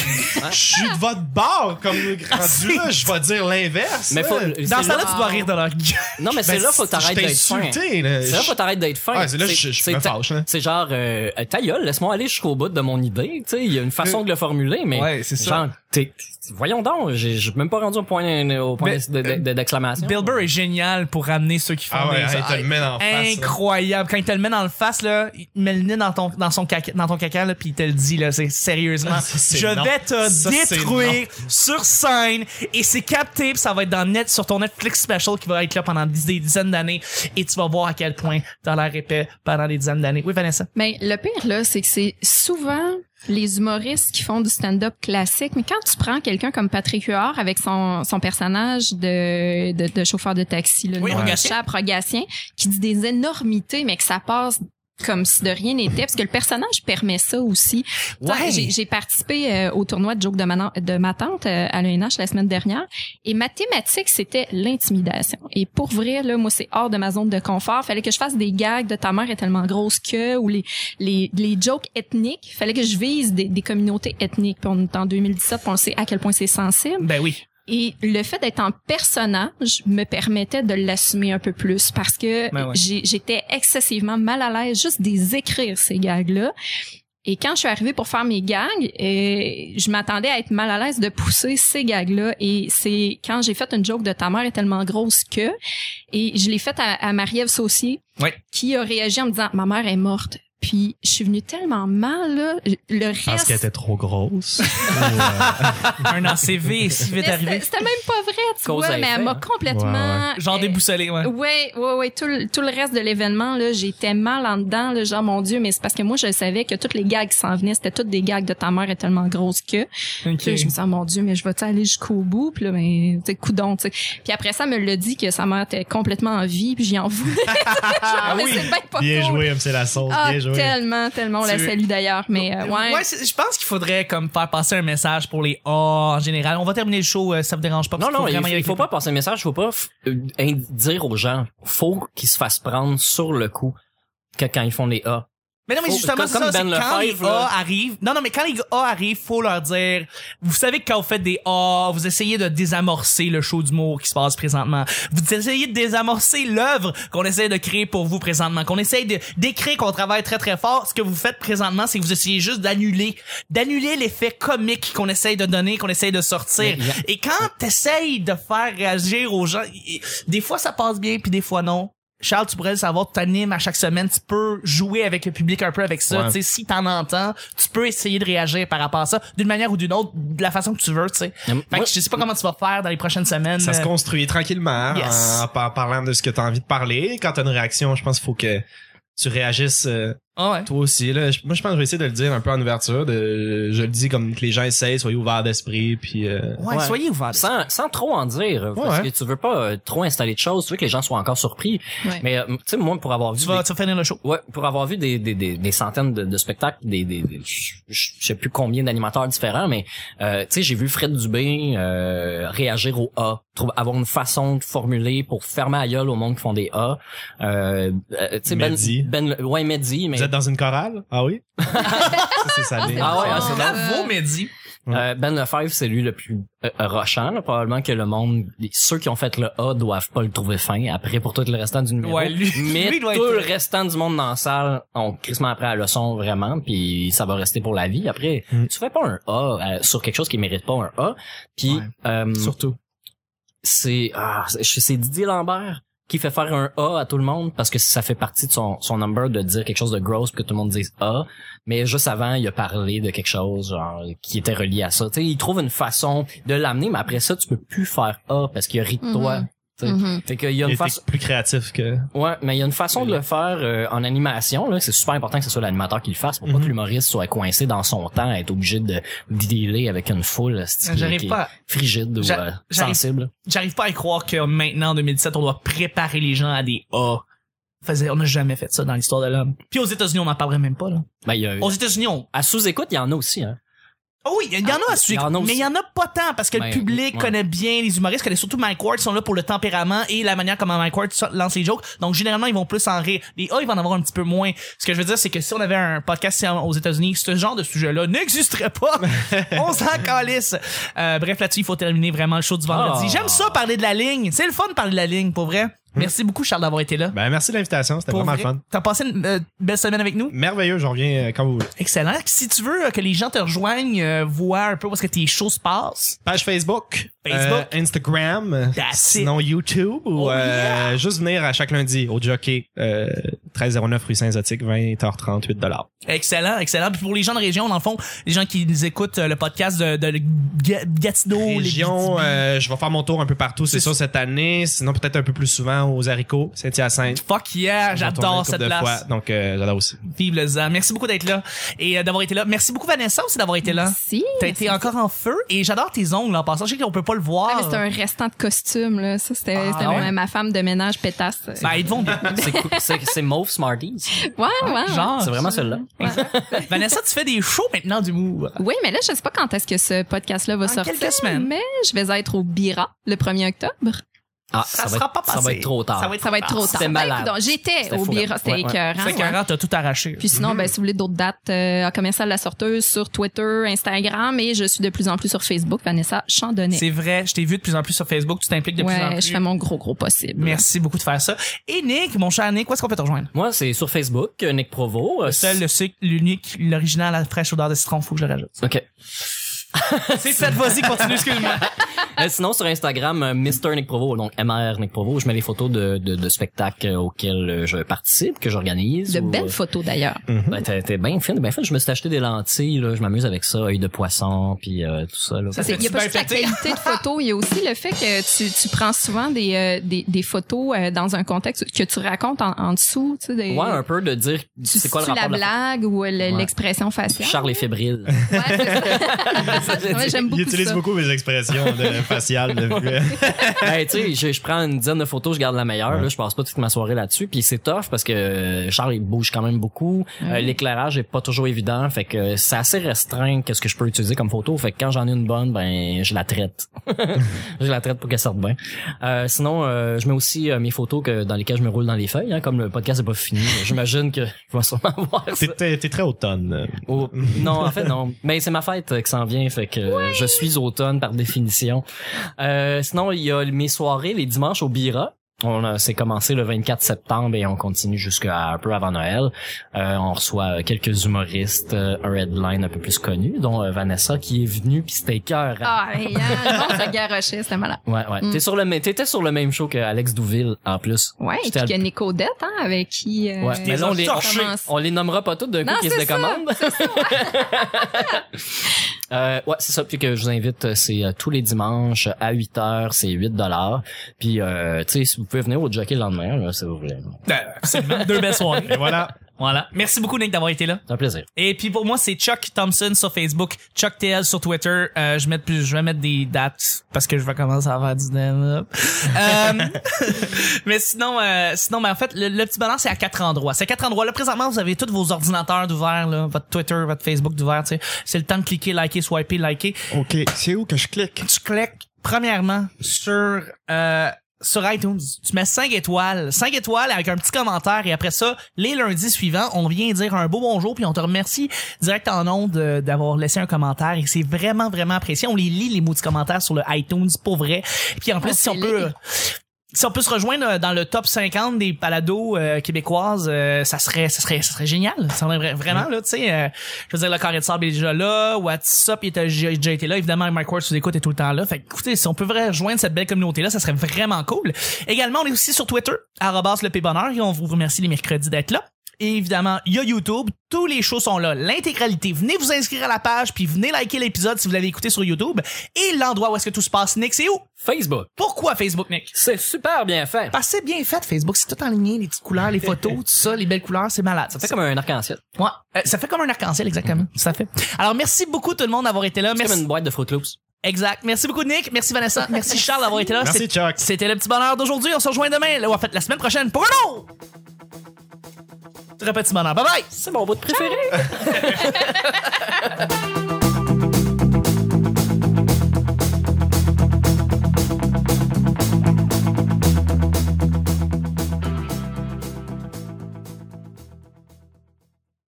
Je suis de votre bord. Comme rendu là, je vais dire l'inverse. Mais faut, Dans temps-là, là- tu dois rire de leur gueule. non, mais c'est Ben, là, faut t'ai d'être fin. C'est là, faut t'arrêtes d'être fin. Ouais, c'est là, je, me fâche. C'est genre, euh, ta gueule, laisse-moi aller jusqu'au bout de mon idée. Tu sais, il y a une façon de le formuler, mais Ouais, c'est ça. genre, t'es- voyons donc, j'ai, j'ai même pas rendu au point, au point Mais, de- de- d'exclamation. Bill Burr est génial pour ramener ceux qui font Ah ouais, des hey, te le met en face. incroyable. Quand il te le met dans le face, là, il met le nez dans ton, dans son caca, dans ton caca, là, puis il te le dit, là, c'est sérieusement. Ah, ça, c'est je non. vais te Ça, détruire sur scène et c'est capté puis ça va être dans net, sur ton Netflix special qui va être là pendant des, des dizaines d'années et tu vas voir à quel point t'as l'air épais pendant des dizaines d'années. Oui, Vanessa? Mais le pire, là, c'est que c'est souvent les humoristes qui font du stand-up classique. Mais quand tu prends quelqu'un comme Patrick Huard avec son, son personnage de, de, de chauffeur de taxi, là, le Oui, Rogatien. Rogatien, qui dit des énormités, mais que ça passe comme si de rien n'était, parce que le personnage permet ça aussi. Ouais. J'ai participé euh, au tournoi de joke de ma, de ma tante euh, à l'ENH la semaine dernière, et ma thématique, c'était l'intimidation. Et pour vrai, là, moi, c'est hors de ma zone de confort. Fallait que je fasse des gags de ta mère est tellement grosse que, ou les, les, les jokes ethniques. Fallait que je vise des, des communautés ethniques. Puis on est en 2017, puis on sait à quel point c'est sensible. Ben oui. Et le fait d'être en personnage me permettait de l'assumer un peu plus parce que Ben ouais. j'étais excessivement mal à l'aise juste des écrire ces gags-là. Et quand je suis arrivée pour faire mes gags, euh, je m'attendais à être mal à l'aise de pousser ces gags-là. Et c'est quand j'ai fait une joke de ta mère est tellement grosse que, et je l'ai faite à, à Marie-Ève Saucier, qui a réagi en me disant ma mère est morte. Puis je suis venue tellement mal là, le Parce reste qu'elle était trop grosse. (laughs) Un ACV est si Mais vite arrivé. c'était même pas vrai, tu Cause vois, mais elle m'a hein. complètement Genre déboussolé, ouais. Ouais, ouais, ouais, tout le, tout le reste de l'événement là, j'étais mal en dedans, là, genre mon dieu, mais c'est parce que moi je savais que toutes les gags qui s'en venaient, c'était toutes des gags de ta mère est tellement grosse que. Ok. Puis là, je me sens mon dieu, mais je vais aller jusqu'au bout, puis là ben tu sais coudon, tu sais. Puis après ça elle me l'a dit que sa mère était complètement en vie, puis j'y en voulais. (laughs) genre, mais c'est bien pas bien cool. joué, MC La Sauce. Ah, bien joué. Tellement, tellement, on la salue d'ailleurs, mais euh, ouais. c'est- je pense qu'il faudrait comme faire passer un message pour les A en général. On va terminer le show, euh, ça vous dérange pas. Non, non, il, aller il faut pas passer un message, il faut pas euh, dire aux gens, faut qu'ils se fassent prendre sur le coup que quand ils font les A. Mais non, mais Faut- justement, comme- ça, Ben quand les. A arrivent. Non, non, mais quand les A arrivent, faut leur dire, vous savez que quand vous faites des A, vous essayez de désamorcer le show d'humour qui se passe présentement. Vous essayez de désamorcer l'œuvre qu'on essaie de créer pour vous présentement, qu'on essaye de d'écrire, qu'on travaille très très fort. Ce que vous faites présentement, c'est que vous essayez juste d'annuler, d'annuler l'effet comique qu'on essaye de donner, qu'on essaye de sortir. Et quand t'essayes de faire réagir aux gens, des fois ça passe bien, puis des fois non. Charles, tu pourrais le savoir, t'animes à chaque semaine, tu peux jouer avec le public un peu avec ça. Ouais. Tu sais, si t'en entends, tu peux essayer de réagir par rapport à ça, d'une manière ou d'une autre, de la façon que tu veux, tu sais. Moi- Fait que je sais pas comment tu vas faire dans les prochaines semaines. Ça se construit tranquillement Yes. en, en par- parlant de ce que tu as envie de parler. Quand tu as une réaction, je pense qu'il faut que tu réagisses euh, Ah ouais. Toi aussi, là. Moi, je pense que je vais essayer de le dire un peu en ouverture. De, je le dis comme que les gens essayent, soyez ouverts d'esprit, puis euh, Ouais, Ouais. soyez ouverts. Sans, sans trop en dire, parce Ouais. que tu veux pas euh, trop installer de choses, tu veux que les gens soient encore surpris. Ouais. Mais euh, tu sais, moi, pour avoir vu Tu vas, des- tu vas finir le show. Ouais, pour avoir vu des, des, des, des centaines de, de spectacles, des, des, des- je sais plus combien d'animateurs différents, mais euh, tu sais, j'ai vu Fred Dubé euh, réagir au A, trouve avoir une façon de formuler pour fermer la gueule au monde qui font des A. Euh, euh, tu sais, ben, ben, ouais, Mehdi, mais êtes dans une chorale? Ah oui? (laughs) ça, c'est ça. Ah ouais, ah, c'est Bravo, Mehdi. euh, Ben Lefebvre, c'est lui le plus euh, rochant, là, probablement que le monde, ceux qui ont fait le A doivent pas le trouver fin. Après, pour tout le restant du numéro, Ouais, lui- mais lui tout être- le restant du monde dans la salle ont crissement après la leçon vraiment, puis ça va rester pour la vie. Après, Mm. tu fais pas un A euh, sur quelque chose qui mérite pas un A. Puis Ouais. euh, Surtout. c'est ah, c'est c'est Didier Lambert qui fait faire un A à tout le monde parce que ça fait partie de son, son number de dire quelque chose de gross pour que tout le monde dise A. Mais juste avant, il a parlé de quelque chose genre qui était relié à ça. Tu sais, il trouve une façon de l'amener, mais après ça, tu peux plus faire A parce qu'il rit de toi. Mhm. tu Mhm. Fait qu'il y a Il une façon. plus créatif que... Ouais, mais il y a une façon de le faire euh, en animation. Là, c'est super important que ce soit l'animateur qui le fasse pour pas Mhm. que l'humoriste soit coincé dans son temps, être obligé de dealer avec une foule J'arrive pas, frigide ou euh, j'arrive- sensible. j'arrive pas à y croire que maintenant, en 2017, on doit préparer les gens à des A. Faisait, on n'a jamais fait ça dans l'histoire de l'homme. Puis aux États-Unis, on n'en parlerait même pas, là. Ben, il y a, Aux États-Unis, on, à sous-écoute, il y en a aussi. Hein. Oh oui, il y en a à Il y suivre, mais il y en a pas tant parce que Ben, le public ouais. connaît bien les humoristes, connaît surtout Mike Ward, ils sont là pour le tempérament et la manière comment Mike Ward lance les jokes. Donc généralement, ils vont plus en rire. Les A, ils vont en avoir un petit peu moins. Ce que je veux dire, c'est que si on avait un podcast aux États-Unis, ce genre de sujet-là n'existerait pas. (laughs) on s'en calisse. Euh, bref, là-dessus, il faut terminer vraiment le show du vendredi. Ah. J'aime ça parler de la ligne. C'est le fun de parler de la ligne, pour vrai. Merci beaucoup, Charles, d'avoir été là. Ben, merci de l'invitation. C'était Pour vraiment vrai. fun. T'as passé une euh, belle semaine avec nous? Merveilleux. Je reviens euh, quand vous voulez. Excellent. Si tu veux euh, que les gens te rejoignent, voir un peu où est-ce que tes shows se passent, Page Facebook, Facebook. euh, Instagram, sinon YouTube ou Oh, euh, yeah. juste venir à chaque lundi au Jockey euh, 1309 rue Saint-Zotique, 20h38 dollars. Excellent, excellent. Puis pour les gens de région, dans le fond, les gens qui nous écoutent euh, le podcast de, de Ga- Gatineau, les Région, Abitibi. euh, je vais faire mon tour un peu partout, c'est ça cette année, sinon peut-être un peu plus souvent aux haricots, Saint-Hyacinthe. Fuck yeah, j'adore cette de place. fois, donc euh, j'adore aussi. Vive le ZAN. Merci beaucoup d'être là et euh, d'avoir été là. Merci beaucoup Vanessa aussi d'avoir été là. Merci. T'as été encore en feu et j'adore tes ongles en passant. Je sais qu'on peut pas le voir. Ah, c'était un restant de costume, là. Ça, c'était Ah, ouais? ma, femme de ménage pétasse. Ben, ils te vont bien. C'est c'est c'est Smarties. (laughs) Ouais, ouais. Genre. C'est vraiment celle-là. (laughs) Vanessa, tu fais des shows maintenant d'humour. Oui, mais là, je sais pas quand est-ce que ce podcast-là va Dans sortir. quelques semaines. Mais je vais être au Bira le 1er octobre. Ah, Ça, ça, va sera être, pas passé. ça va être trop tard. Ça va être Ça va être trop tard. C'était malade. Ben, écoute, J'étais C'était au là. c'était ouais. écœurant. C'est ouais. carré, t'as tout arraché. Puis sinon, ben, si vous voulez d'autres dates, euh, à commercial La Sorteuse sur Twitter, Instagram, et je suis de plus en plus sur Facebook, Vanessa Chandonnet. C'est vrai, je t'ai vu de plus en plus sur Facebook, tu t'impliques de plus en Ouais, plus. je fais mon gros, gros possible. Merci beaucoup de faire ça. Et Nick, mon cher Nick, où est-ce qu'on peut te rejoindre? Moi, c'est sur Facebook, euh, Nick Provo. euh, Le seul, le sucre, l'unique, l'original, la fraîche odeur de citron, faut que je le rajoute. OK. (laughs) C'est fait, vas-y, continue, excuse-moi. (laughs) Euh, sinon, sur Instagram, euh, Mr. Nick Provo, donc MR Nick Provo, je mets les photos de, de, de spectacles euh, auxquels euh, je participe, que j'organise. De ou, belles photos d'ailleurs. Ben, t'es, t'es bien fine, bien fine. Je me suis acheté des lentilles, là. Je m'amuse avec ça, œil de poisson, puis euh, tout ça, là. Ça C'est- Il y a pas juste la qualité de photo, il y a aussi le fait que tu, tu prends souvent des, euh, des, des photos euh, dans un contexte que tu racontes en, en dessous, tu sais, des, Ouais, un peu de dire tu c'est quoi le rapport la blague ou euh, le- Ouais. l'expression faciale? Charles est fébrile. Ouais, c'est ça. (laughs) Ouais, j'aime beaucoup Il utilise ça. beaucoup mes expressions de vue. hey, (laughs) tu sais, je, je prends une dizaine de photos, je garde la meilleure. Là, je passe pas toute ma soirée là-dessus. Puis c'est tough parce que euh, Charles il bouge quand même beaucoup. Euh, L'éclairage est pas toujours évident, fait que c'est assez restreint qu'est-ce que je peux utiliser comme photo. Fait que quand j'en ai une bonne, ben je la traite. (laughs) je la traite pour qu'elle sorte bien. Euh, sinon, euh, je mets aussi euh, mes photos que dans lesquelles je me roule dans les feuilles, hein, comme le podcast est pas fini. (laughs) J'imagine que je vais sûrement voir ça. T'es- très automne. Oh, non, en fait, non. Mais c'est ma fête qui s'en vient, fait que je suis automne par définition. Euh, sinon, il y a mes soirées les dimanches au Bira. On a, c'est commencé le 24 septembre et on continue jusqu'à un peu avant Noël. Euh, on reçoit euh, quelques humoristes, euh, un headline un peu plus connu, dont euh, Vanessa qui est venue puis c'était cœur. Ah, euh, le monde se garochait, c'était malade. Ouais, ouais. Mm. T'es sur le, même- t'étais sur le même show que Alex Douville en plus. Ouais, et puis qu'il y a Nico Dette, hein, avec qui... euh, Ouais, mais là, on les, on, on les nommera pas toutes d'un coup Non, qui se ça, décommandent. (laughs) euh, ouais, c'est ça. Puis que je vous invite, euh, c'est euh, tous les dimanches à 8 heures, c'est 8 dollars. Puis, euh, tu sais, si vous pouvez venir au jockey le lendemain, là, si vous voulez. Euh, c'est deux belles soirées. Et voilà. Voilà. Merci beaucoup, Nick, d'avoir été là. C'est un plaisir. Et puis pour moi, c'est Chuck Thompson sur Facebook, Chuck TL sur Twitter. Euh, je, vais mettre plus, je vais mettre des dates parce que je vais commencer à faire du (laughs) euh, mais sinon, euh, sinon, mais en fait, le, le petit bonheur, c'est à quatre endroits. C'est à quatre endroits. Là, présentement, vous avez tous vos ordinateurs d'ouvert, là, votre Twitter, votre Facebook d'ouvert. tu sais. C'est le temps de cliquer, liker, swiper, liker. OK, c'est où que je clique? Tu cliques premièrement sur euh, sur iTunes, tu mets 5 étoiles, 5 étoiles avec un petit commentaire et après ça, les lundis suivants, on vient dire un beau bonjour puis on te remercie direct en nom d'avoir laissé un commentaire et c'est vraiment vraiment apprécié. On les lit les mots de commentaires sur le iTunes pour vrai. Puis en plus On si on peut. Si on peut se rejoindre dans le top 50 des palados euh, québécoises, euh, ça serait ça serait ça serait génial. Ça serait vra- vraiment là, tu sais euh, je veux dire le carré de sable est déjà là, WhatsApp il était j'ai déjà été là, évidemment Mike Ward sous écoute est tout le temps là. Fait écoutez, si on peut rejoindre cette belle communauté là, ça serait vraiment cool. Également, on est aussi sur Twitter le et on vous remercie les mercredis d'être là. Et évidemment, il y a YouTube. Tous les shows sont là. L'intégralité. Venez vous inscrire à la page, puis venez liker l'épisode si vous l'avez écouté sur YouTube. Et l'endroit où est-ce que tout se passe, Nick, c'est où? Facebook. Pourquoi Facebook, Nick? C'est super bien fait. Parce que c'est bien fait, Facebook. C'est tout en ligne, les petites couleurs, les photos, (laughs) tout ça, les belles couleurs, c'est malade. Ça fait comme un arc-en-ciel. Ouais. Euh, ça fait comme un arc-en-ciel, exactement. Ça fait. Alors, merci beaucoup tout le monde d'avoir été là. C'est comme Merci. une boîte de Fruit Loops. Exact. Merci beaucoup, Nick. Merci, Vanessa. Merci, Charles, d'avoir été là. Merci, C'est- Chuck. C'était le petit bonheur d'aujourd'hui. On se rejoint demain. Là, en fait, la semaine prochaine pour un autre. Bonheur. Bye bye. C'est mon bout de préféré. (laughs)